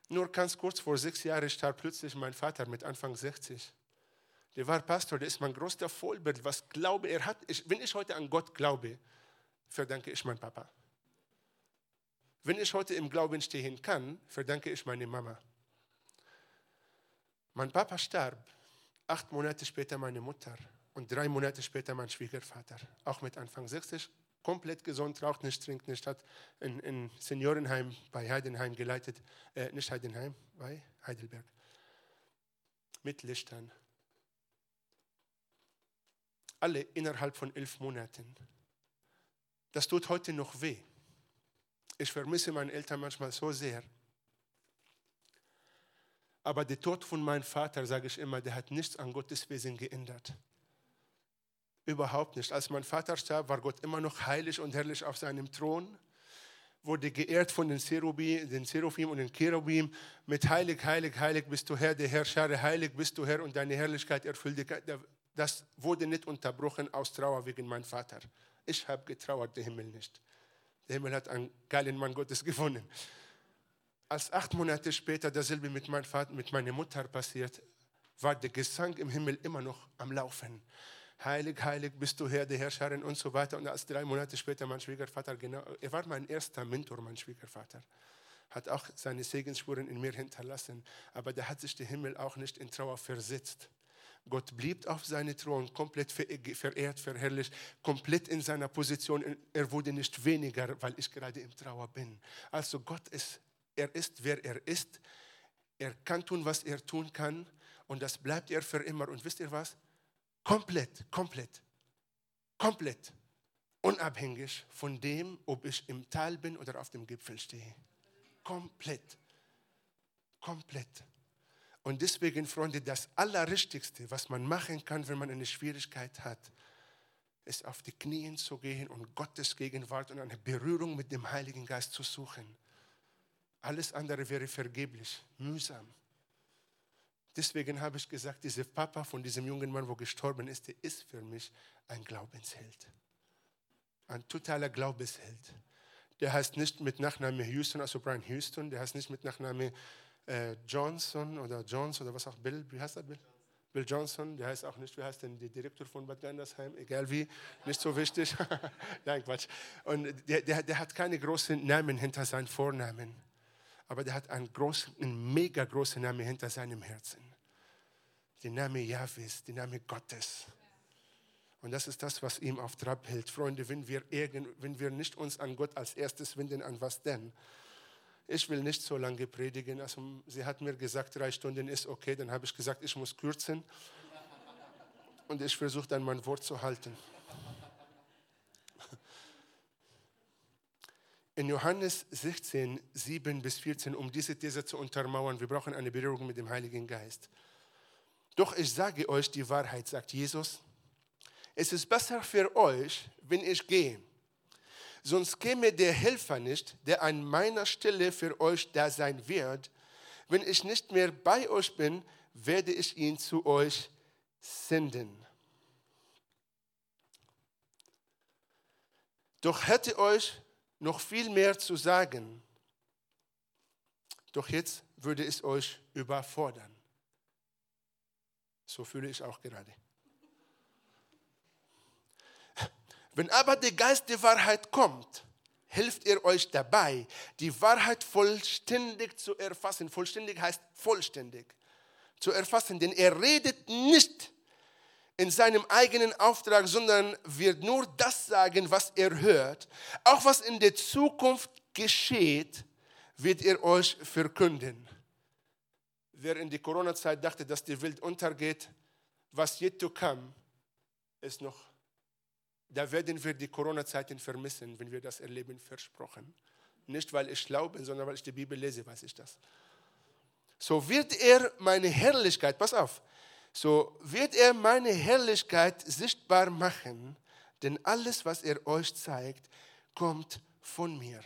Nur ganz kurz vor sechs Jahren starb plötzlich mein Vater mit Anfang 60. Der war Pastor, der ist mein größter Vollbild. Was Glaube er hat, ich, wenn ich heute an Gott glaube, verdanke ich meinen Papa. Wenn ich heute im Glauben stehen kann, verdanke ich meine Mama. Mein Papa starb, acht Monate später meine Mutter und drei Monate später mein Schwiegervater, auch mit Anfang 60, komplett gesund, raucht nicht, trinkt nicht, hat ein, ein Seniorenheim bei Heidenheim geleitet, äh, nicht Heidenheim, bei Heidelberg, mit Lichtern. Alle innerhalb von elf Monaten. Das tut heute noch weh. Ich vermisse meine Eltern manchmal so sehr. Aber der Tod von meinem Vater, sage ich immer, der hat nichts an Gottes Wesen geändert. Überhaupt nicht. Als mein Vater starb, war Gott immer noch heilig und herrlich auf seinem Thron, wurde geehrt von den, Cherubi, den Seraphim und den Cherubim mit Heilig, Heilig, Heilig bist du Herr, der Herrscher, Heilig bist du Herr und deine Herrlichkeit erfüllt. Das wurde nicht unterbrochen aus Trauer wegen meinem Vater. Ich habe getrauert, der Himmel nicht. Der Himmel hat einen geilen Mann Gottes gefunden als acht Monate später dasselbe mit, mein Vater, mit meiner Mutter passiert, war der Gesang im Himmel immer noch am Laufen. Heilig, heilig bist du Herr, der Herrscherin und so weiter. Und als drei Monate später mein Schwiegervater, genau, er war mein erster Mentor, mein Schwiegervater, hat auch seine Segensspuren in mir hinterlassen. Aber da hat sich der Himmel auch nicht in Trauer versetzt. Gott blieb auf seinem Thron, komplett verehrt, verherrlicht, komplett in seiner Position. Er wurde nicht weniger, weil ich gerade im Trauer bin. Also Gott ist er ist, wer er ist. Er kann tun, was er tun kann. Und das bleibt er für immer. Und wisst ihr was? Komplett, komplett, komplett unabhängig von dem, ob ich im Tal bin oder auf dem Gipfel stehe. Komplett, komplett. Und deswegen, Freunde, das Allerrichtigste, was man machen kann, wenn man eine Schwierigkeit hat, ist auf die Knien zu gehen und Gottes Gegenwart und eine Berührung mit dem Heiligen Geist zu suchen. Alles andere wäre vergeblich, mühsam. Deswegen habe ich gesagt, dieser Papa von diesem jungen Mann, wo gestorben ist, der ist für mich ein Glaubensheld. Ein totaler Glaubensheld. Der heißt nicht mit Nachname Houston, also Brian Houston, der heißt nicht mit Nachname äh, Johnson oder Jones oder was auch, Bill, wie heißt er Bill? Bill Johnson, der heißt auch nicht, wie heißt denn der Direktor von Bad Gandersheim, egal wie, nicht so wichtig. Nein, Quatsch. Und der, der, der hat keine großen Namen hinter seinen Vornamen aber der hat einen, großen, einen mega großen Namen hinter seinem Herzen. Der Name Jahwes, der Name Gottes. Und das ist das, was ihm auf Trab hält. Freunde, wenn wir, irgend, wenn wir nicht uns an Gott als erstes wenden, an was denn? Ich will nicht so lange predigen. Also, sie hat mir gesagt, drei Stunden ist okay. Dann habe ich gesagt, ich muss kürzen. Und ich versuche dann mein Wort zu halten. In Johannes 16, 7 bis 14, um diese These zu untermauern, wir brauchen eine Berührung mit dem Heiligen Geist. Doch ich sage euch die Wahrheit, sagt Jesus. Es ist besser für euch, wenn ich gehe. Sonst käme der Helfer nicht, der an meiner Stelle für euch da sein wird. Wenn ich nicht mehr bei euch bin, werde ich ihn zu euch senden. Doch hätte euch noch viel mehr zu sagen. Doch jetzt würde es euch überfordern. So fühle ich auch gerade. Wenn aber der Geist der Wahrheit kommt, hilft er euch dabei, die Wahrheit vollständig zu erfassen. Vollständig heißt vollständig zu erfassen, denn er redet nicht in seinem eigenen Auftrag, sondern wird nur das sagen, was er hört. Auch was in der Zukunft geschieht, wird er euch verkünden. Wer in die Corona-Zeit dachte, dass die Welt untergeht, was yet to come, ist noch, da werden wir die Corona-Zeiten vermissen, wenn wir das erleben, versprochen. Nicht, weil ich bin, sondern weil ich die Bibel lese, weiß ich das. So wird er meine Herrlichkeit, pass auf, so wird er meine Herrlichkeit sichtbar machen, denn alles, was er euch zeigt, kommt von mir.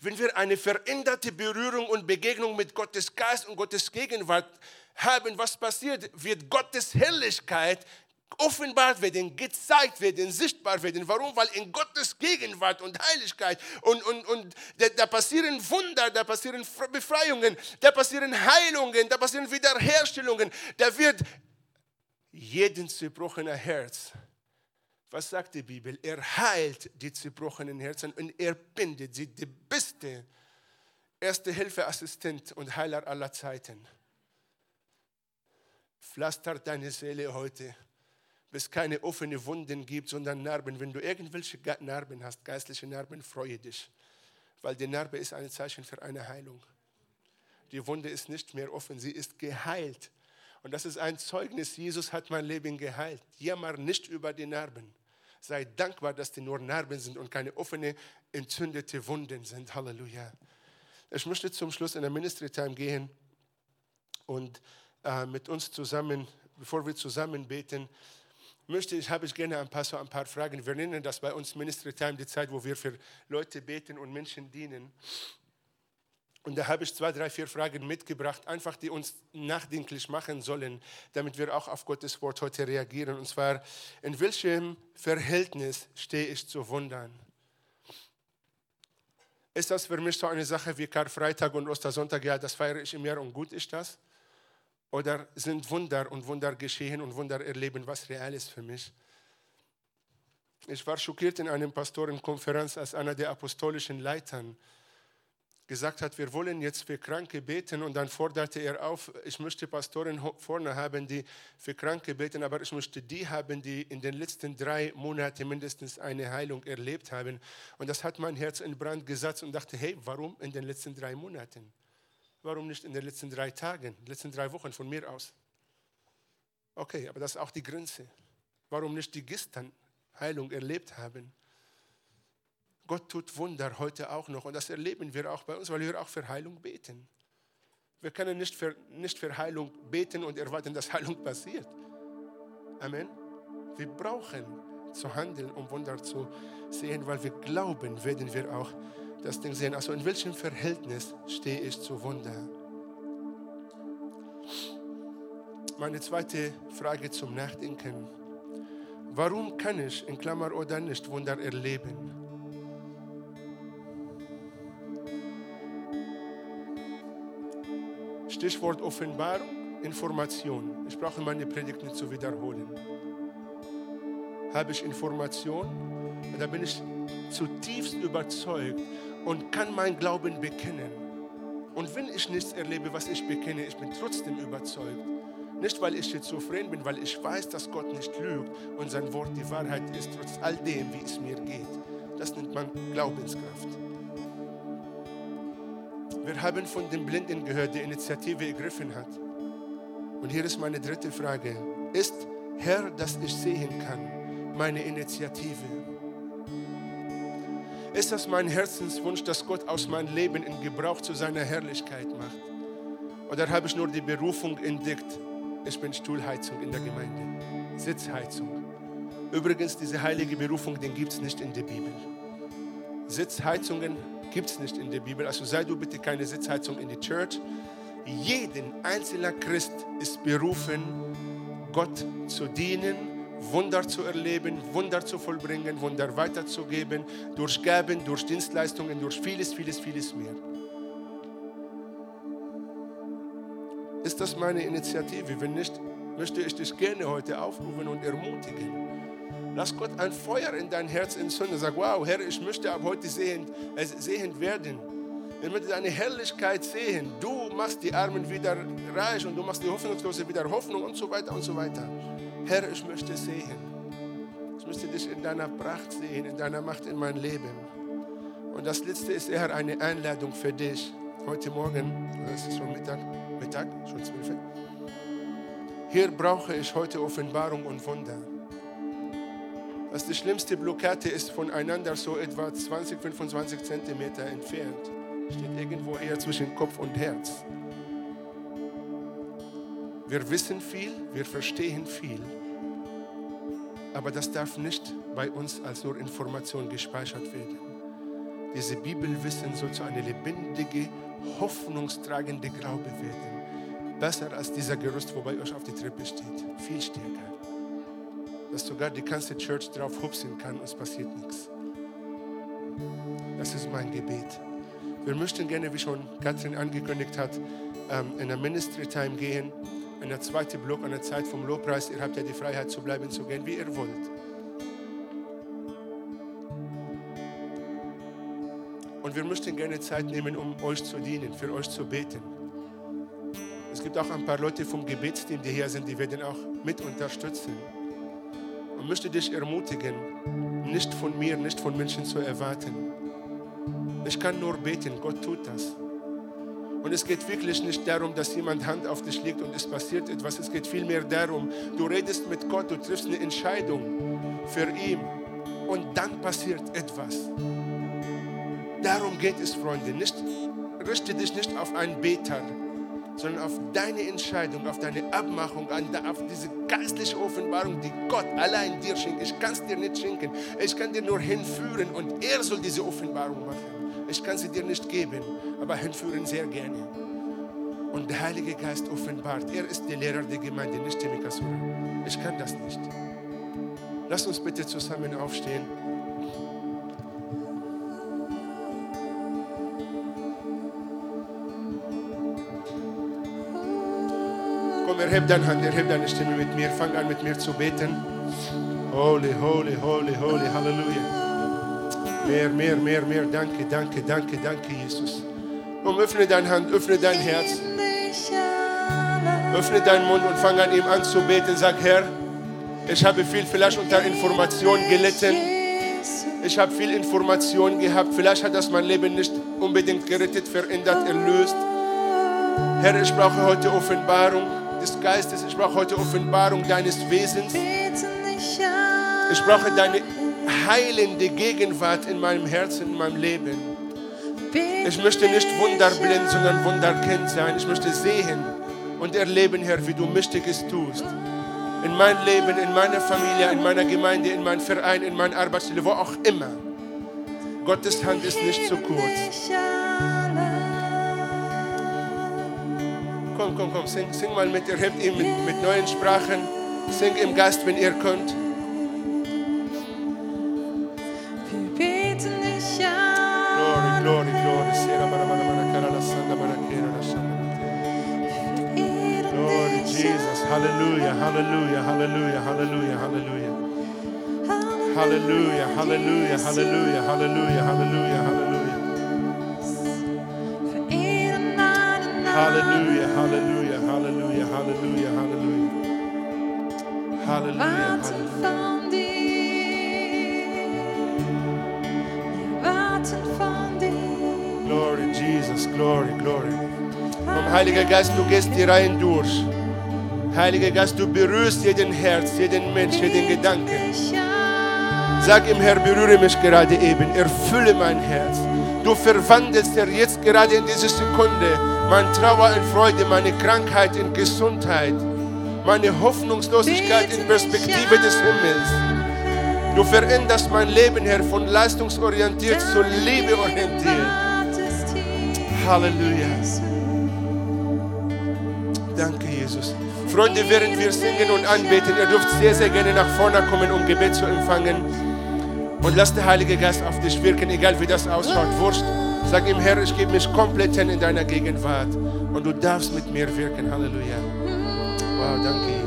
Wenn wir eine veränderte Berührung und Begegnung mit Gottes Geist und Gottes Gegenwart haben, was passiert? Wird Gottes Herrlichkeit offenbart werden, gezeigt werden, sichtbar werden. Warum? Weil in Gottes Gegenwart und Heiligkeit und, und, und da, da, passieren Wunder, da passieren Befreiungen, da passieren Heilungen, da passieren Wiederherstellungen. Da wird jeden zerbrochenen Herz was sagt die Bibel? Er heilt die zerbrochenen Herzen und er bindet sie, die beste erste Hilfeassistent und Heiler aller Zeiten. Pflastert deine Seele heute, es keine offenen Wunden gibt, sondern Narben. Wenn du irgendwelche Narben hast, geistliche Narben, freue dich, weil die Narbe ist ein Zeichen für eine Heilung. Die Wunde ist nicht mehr offen, sie ist geheilt. Und das ist ein Zeugnis, Jesus hat mein Leben geheilt. Jammer nicht über die Narben. Sei dankbar, dass die nur Narben sind und keine offene, entzündete Wunden sind. Halleluja. Ich möchte zum Schluss in der Ministry Time gehen und äh, mit uns zusammen, bevor wir zusammen beten, möchte ich, habe ich gerne ein paar, so ein paar Fragen. Wir nennen das bei uns Ministry Time, die Zeit, wo wir für Leute beten und Menschen dienen. Und da habe ich zwei, drei, vier Fragen mitgebracht, einfach die uns nachdenklich machen sollen, damit wir auch auf Gottes Wort heute reagieren. Und zwar, in welchem Verhältnis stehe ich zu Wundern? Ist das für mich so eine Sache wie Karfreitag und Ostersonntag? Ja, das feiere ich im Jahr und gut ist das? Oder sind Wunder und Wunder geschehen und Wunder erleben, was real ist für mich? Ich war schockiert in einer Pastorenkonferenz als einer der apostolischen Leitern gesagt hat, wir wollen jetzt für Kranke beten und dann forderte er auf, ich möchte Pastoren vorne haben, die für Kranke beten, aber ich möchte die haben, die in den letzten drei Monaten mindestens eine Heilung erlebt haben. Und das hat mein Herz in Brand gesetzt und dachte, hey, warum in den letzten drei Monaten? Warum nicht in den letzten drei Tagen, letzten drei Wochen von mir aus? Okay, aber das ist auch die Grenze. Warum nicht die gestern Heilung erlebt haben? Gott tut Wunder heute auch noch und das erleben wir auch bei uns, weil wir auch für Heilung beten. Wir können nicht für, nicht für Heilung beten und erwarten, dass Heilung passiert. Amen. Wir brauchen zu handeln, um Wunder zu sehen, weil wir glauben, werden wir auch das Ding sehen. Also in welchem Verhältnis stehe ich zu Wunder? Meine zweite Frage zum Nachdenken. Warum kann ich in Klammer oder nicht Wunder erleben? Stichwort Offenbarung, Information. Ich brauche meine Predigt nicht zu wiederholen. Habe ich Information, da bin ich zutiefst überzeugt und kann mein Glauben bekennen. Und wenn ich nichts erlebe, was ich bekenne, ich bin trotzdem überzeugt. Nicht, weil ich schizophren bin, weil ich weiß, dass Gott nicht lügt und sein Wort die Wahrheit ist, trotz all dem, wie es mir geht. Das nennt man Glaubenskraft. Wir haben von dem Blinden gehört, der Initiative ergriffen hat. Und hier ist meine dritte Frage. Ist Herr, dass ich sehen kann, meine Initiative? Ist das mein Herzenswunsch, dass Gott aus meinem Leben in Gebrauch zu seiner Herrlichkeit macht? Oder habe ich nur die Berufung entdeckt, ich bin Stuhlheizung in der Gemeinde, Sitzheizung? Übrigens, diese heilige Berufung, den gibt es nicht in der Bibel. Sitzheizungen gibt es nicht in der Bibel. Also sei du bitte keine Sitzheizung in die Church. Jeden einzelner Christ ist berufen, Gott zu dienen, Wunder zu erleben, Wunder zu vollbringen, Wunder weiterzugeben, durch Gaben, durch Dienstleistungen, durch vieles, vieles, vieles mehr. Ist das meine Initiative? Wenn nicht, möchte ich dich gerne heute aufrufen und ermutigen Lass Gott ein Feuer in dein Herz entzünden. Sag, wow, Herr, ich möchte ab heute sehend, äh, sehend werden. Ich möchte deine Herrlichkeit sehen. Du machst die Armen wieder reich und du machst die Hoffnungslose wieder Hoffnung und so weiter und so weiter. Herr, ich möchte sehen. Ich möchte dich in deiner Pracht sehen, in deiner Macht in mein Leben. Und das letzte ist eher eine Einladung für dich. Heute Morgen, das ist schon Mittag, Mittag, schon zwölf. Hier brauche ich heute Offenbarung und Wunder dass die schlimmste Blockade ist voneinander so etwa 20, 25 Zentimeter entfernt. Steht irgendwo eher zwischen Kopf und Herz. Wir wissen viel, wir verstehen viel. Aber das darf nicht bei uns als nur Information gespeichert werden. diese Bibelwissen soll zu einer lebendige, hoffnungstragende Glaube werden. Besser als dieser Gerüst, wo bei euch auf der Treppe steht. Viel stärker. Dass sogar die ganze Church drauf hupsen kann und es passiert nichts. Das ist mein Gebet. Wir möchten gerne, wie schon Katrin angekündigt hat, ähm, in der Ministry Time gehen. In der zweiten Block, an der Zeit vom Lobpreis. Ihr habt ja die Freiheit zu bleiben, zu gehen, wie ihr wollt. Und wir möchten gerne Zeit nehmen, um euch zu dienen, für euch zu beten. Es gibt auch ein paar Leute vom Gebetsteam, die hier sind, die werden auch mit unterstützen. Und möchte dich ermutigen, nicht von mir, nicht von Menschen zu erwarten. Ich kann nur beten, Gott tut das. Und es geht wirklich nicht darum, dass jemand Hand auf dich legt und es passiert etwas. Es geht vielmehr darum, du redest mit Gott, du triffst eine Entscheidung für ihn und dann passiert etwas. Darum geht es, Freunde. Nicht, richte dich nicht auf einen Beter, sondern auf deine Entscheidung, auf deine Abmachung, auf diese geistliche Offenbarung, die Gott allein dir schenkt. Ich kann es dir nicht schenken. Ich kann dir nur hinführen und er soll diese Offenbarung machen. Ich kann sie dir nicht geben, aber hinführen sehr gerne. Und der Heilige Geist offenbart. Er ist der Lehrer der Gemeinde, nicht Temikasura. Ich kann das nicht. Lass uns bitte zusammen aufstehen. Komm, erheb deine Hand, erheb deine Stimme mit mir. Fang an mit mir zu beten. Holy, holy, holy, holy, Halleluja. Mehr, mehr, mehr, mehr. Danke, danke, danke, danke, Jesus. Komm, öffne deine Hand, öffne dein Herz. Öffne deinen Mund und fang an, ihm anzubeten. Sag, Herr, ich habe viel vielleicht unter Information gelitten. Ich habe viel Information gehabt. Vielleicht hat das mein Leben nicht unbedingt gerettet, verändert, erlöst. Herr, ich brauche heute Offenbarung des Geistes. Ich brauche heute Offenbarung deines Wesens. Ich brauche deine heilende Gegenwart in meinem Herzen, in meinem Leben. Ich möchte nicht wunderblind, sondern wunderkennt sein. Ich möchte sehen und erleben, Herr, wie du Mächtiges tust. In mein Leben, in meiner Familie, in meiner Gemeinde, in meinem Verein, in meiner Arbeitsstelle, wo auch immer. Gottes Hand ist nicht zu kurz. Komm, komm, komm, sing, sing mal mit, ihr hebt ihn mit, mit neuen Sprachen. Sing im Geist, wenn ihr könnt. Glory, glory, glory. Sera bara bara bara kara la sanda bara hallelujah, hallelujah, hallelujah, hallelujah, hallelujah. Hallelujah, hallelujah, hallelujah, hallelujah, hallelujah. Hallelujah, hallelujah. Glory, Jesus, glory, glory. Und Heiliger Geist, du gehst die Reihen durch. Heiliger Geist, du berührst jeden Herz, jeden Mensch, jeden Gedanken. Sag ihm, Herr, berühre mich gerade eben, erfülle mein Herz. Du verwandelst, Herr, jetzt gerade in dieser Sekunde meine Trauer in Freude, meine Krankheit in Gesundheit, meine Hoffnungslosigkeit in Perspektive des Himmels. Du veränderst mein Leben, Herr, von leistungsorientiert zu liebeorientiert. Halleluja. Danke, Jesus. Freunde, während wir singen und anbeten, ihr dürft sehr, sehr gerne nach vorne kommen, um Gebet zu empfangen. Und lass der Heilige Geist auf dich wirken, egal wie das ausschaut. Wurscht. Sag ihm, Herr, ich gebe mich komplett in deiner Gegenwart. Und du darfst mit mir wirken. Halleluja. Wow, danke,